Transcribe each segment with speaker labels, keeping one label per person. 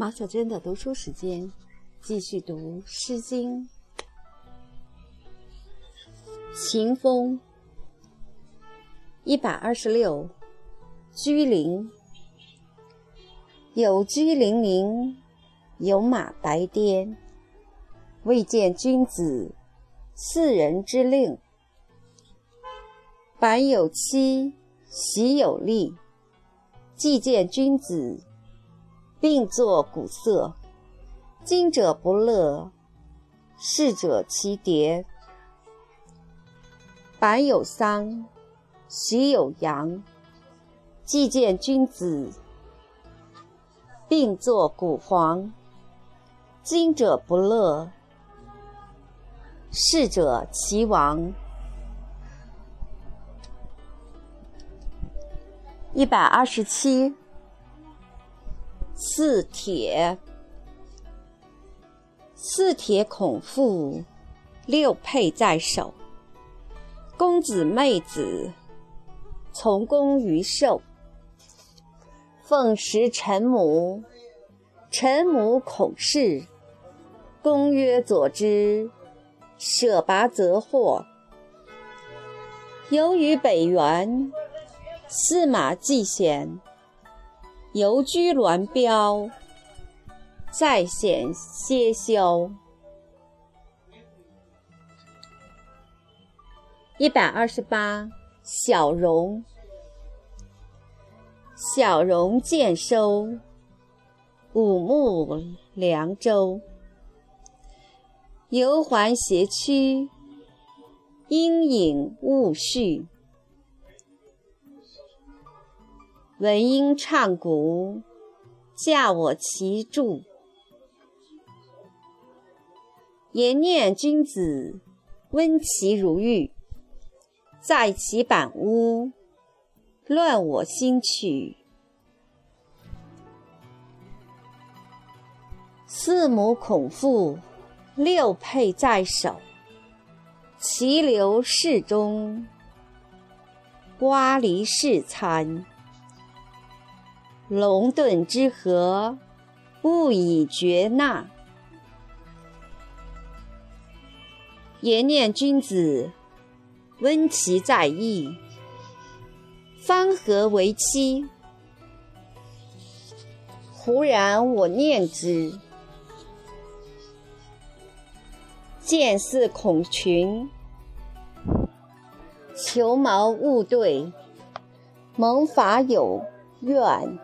Speaker 1: 马小娟的读书时间，继续读《诗经》。秦风一百二十六，居陵。有居陵陵，有马白颠。未见君子，四人之令。板有妻，席有吏。既见君子。并作鼓瑟，今者不乐，逝者其蝶。板有丧，席有阳。既见君子，并作鼓簧，今者不乐，逝者其亡。一百二十七。四铁，四铁孔父，六佩在手。公子妹子，从公于寿。奉食臣母，臣母孔氏。公曰：“佐之。”舍拔则获。游于北原，驷马既贤。游居鸾标，在险歇消。一百二十八，小荣。小荣渐收，五目凉州。游环斜曲，阴影雾絮。闻音唱鼓，驾我其柱。言念君子，温其如玉。在其板屋，乱我心曲。四母孔父，六佩在手。齐流室中，瓜梨室餐。龙遁之合，不以绝纳。言念君子，温其在意。方和为妻。忽然我念之，见似孔群，求毛勿对，蒙法有怨。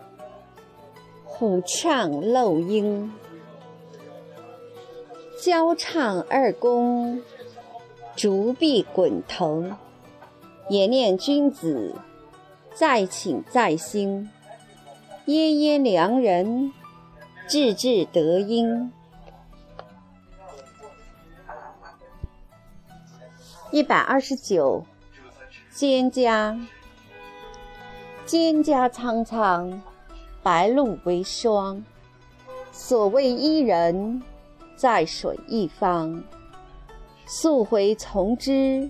Speaker 1: 虎唱漏音，交唱二公，竹壁滚腾。也念君子，在请在心。耶耶良人，志志得音。一百二十九，蒹葭，蒹葭苍苍。白露为霜，所谓伊人，在水一方。溯洄从之，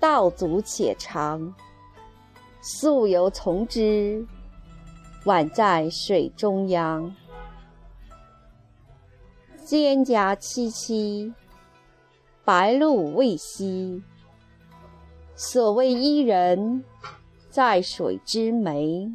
Speaker 1: 道阻且长；溯游从之，宛在水中央。蒹葭萋萋，白露未晞。所谓伊人，在水之湄。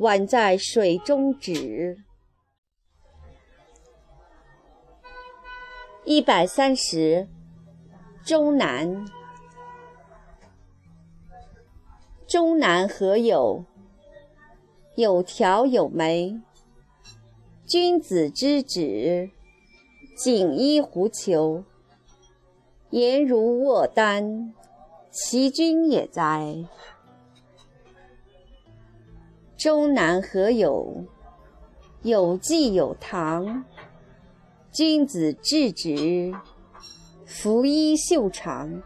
Speaker 1: 宛在水中沚。一百三十，终南。终南何有？有条有眉。君子之止，锦衣狐裘。颜如卧丹，其君也哉！终南何有？有祭有堂。君子质直，拂衣袖长。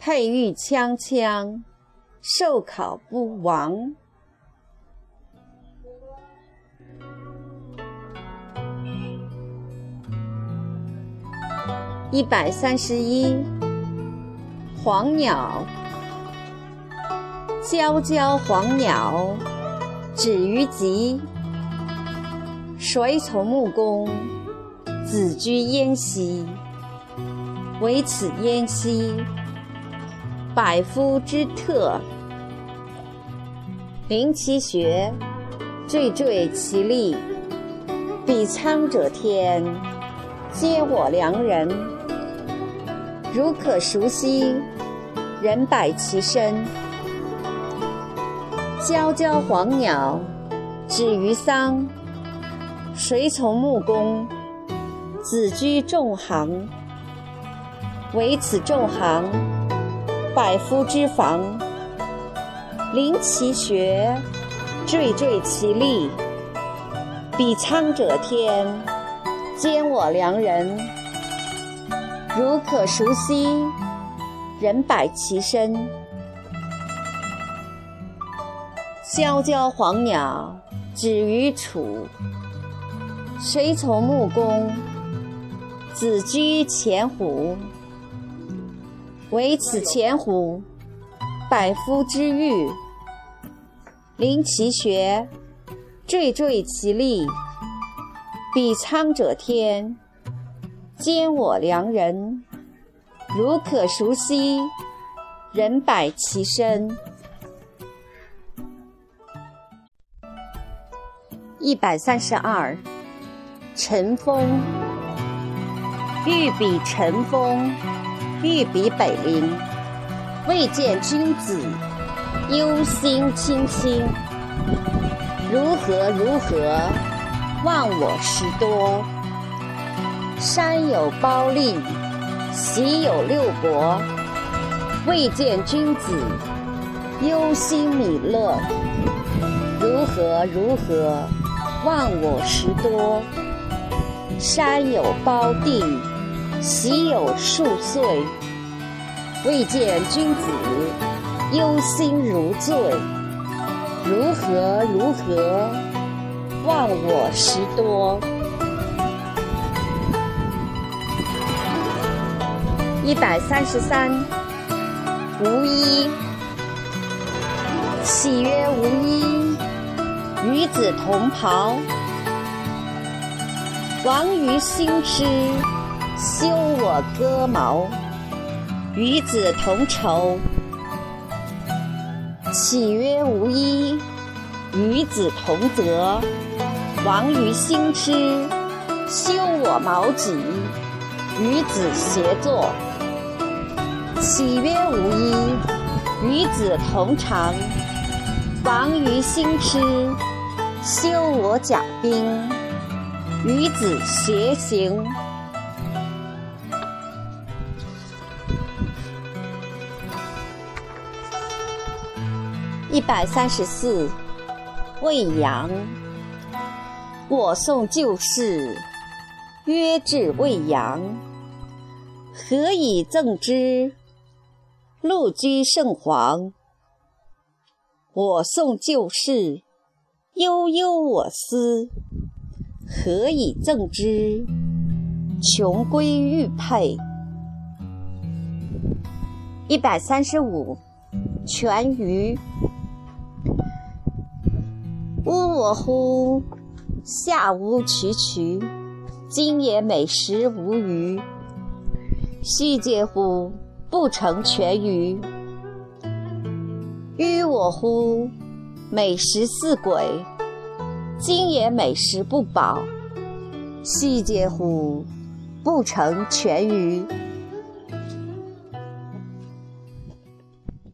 Speaker 1: 佩玉锵锵，寿考不亡。一百三十一，黄鸟。皎皎黄鸟，止于极。谁从穆公子居燕兮？惟此燕兮，百夫之特。临其穴，惴惴其力。比苍者天，嗟我良人。如可熟悉，人百其身。皎皎黄鸟，止于桑。谁从穆公子居仲行？惟此仲行，百夫之防。临其穴，惴惴其力。比苍者天，兼我良人。如可熟悉，人百其身。皎皎黄鸟，止于楚。谁从穆公子居前乎？惟此前乎，百夫之御。临其穴，惴惴其力。比苍者天，嗟我良人。如可熟悉，人百其身。一百三十二。晨风，欲比晨风，欲比北陵。未见君子，忧心忡忡。如何如何，忘我时多。山有褒姒，隰有六国。未见君子，忧心忡乐。如何如何，忘我时多。山有褒姒，隰有数岁。未见君子，忧心如醉。如何如何，忘我时多。一百三十三，无衣。喜曰无衣，与子同袍。王于兴师，修我戈矛。与子同仇。岂曰无衣，与子同泽。王于兴师，修我矛戟。与子偕作。岂曰无衣，与子同长。王于兴师，修我甲兵。与子偕行。一百三十四，未央。我送旧事，曰至未央。何以赠之？陆居圣皇。我送旧事，悠悠我思。何以赠之？穷归玉佩。一百三十五，全鱼。呜我乎！下无渠渠，今也美食无鱼。细嗟乎！不成全鱼。吁我乎！美食似鬼。今也美食不饱，细节乎！不成全鱼。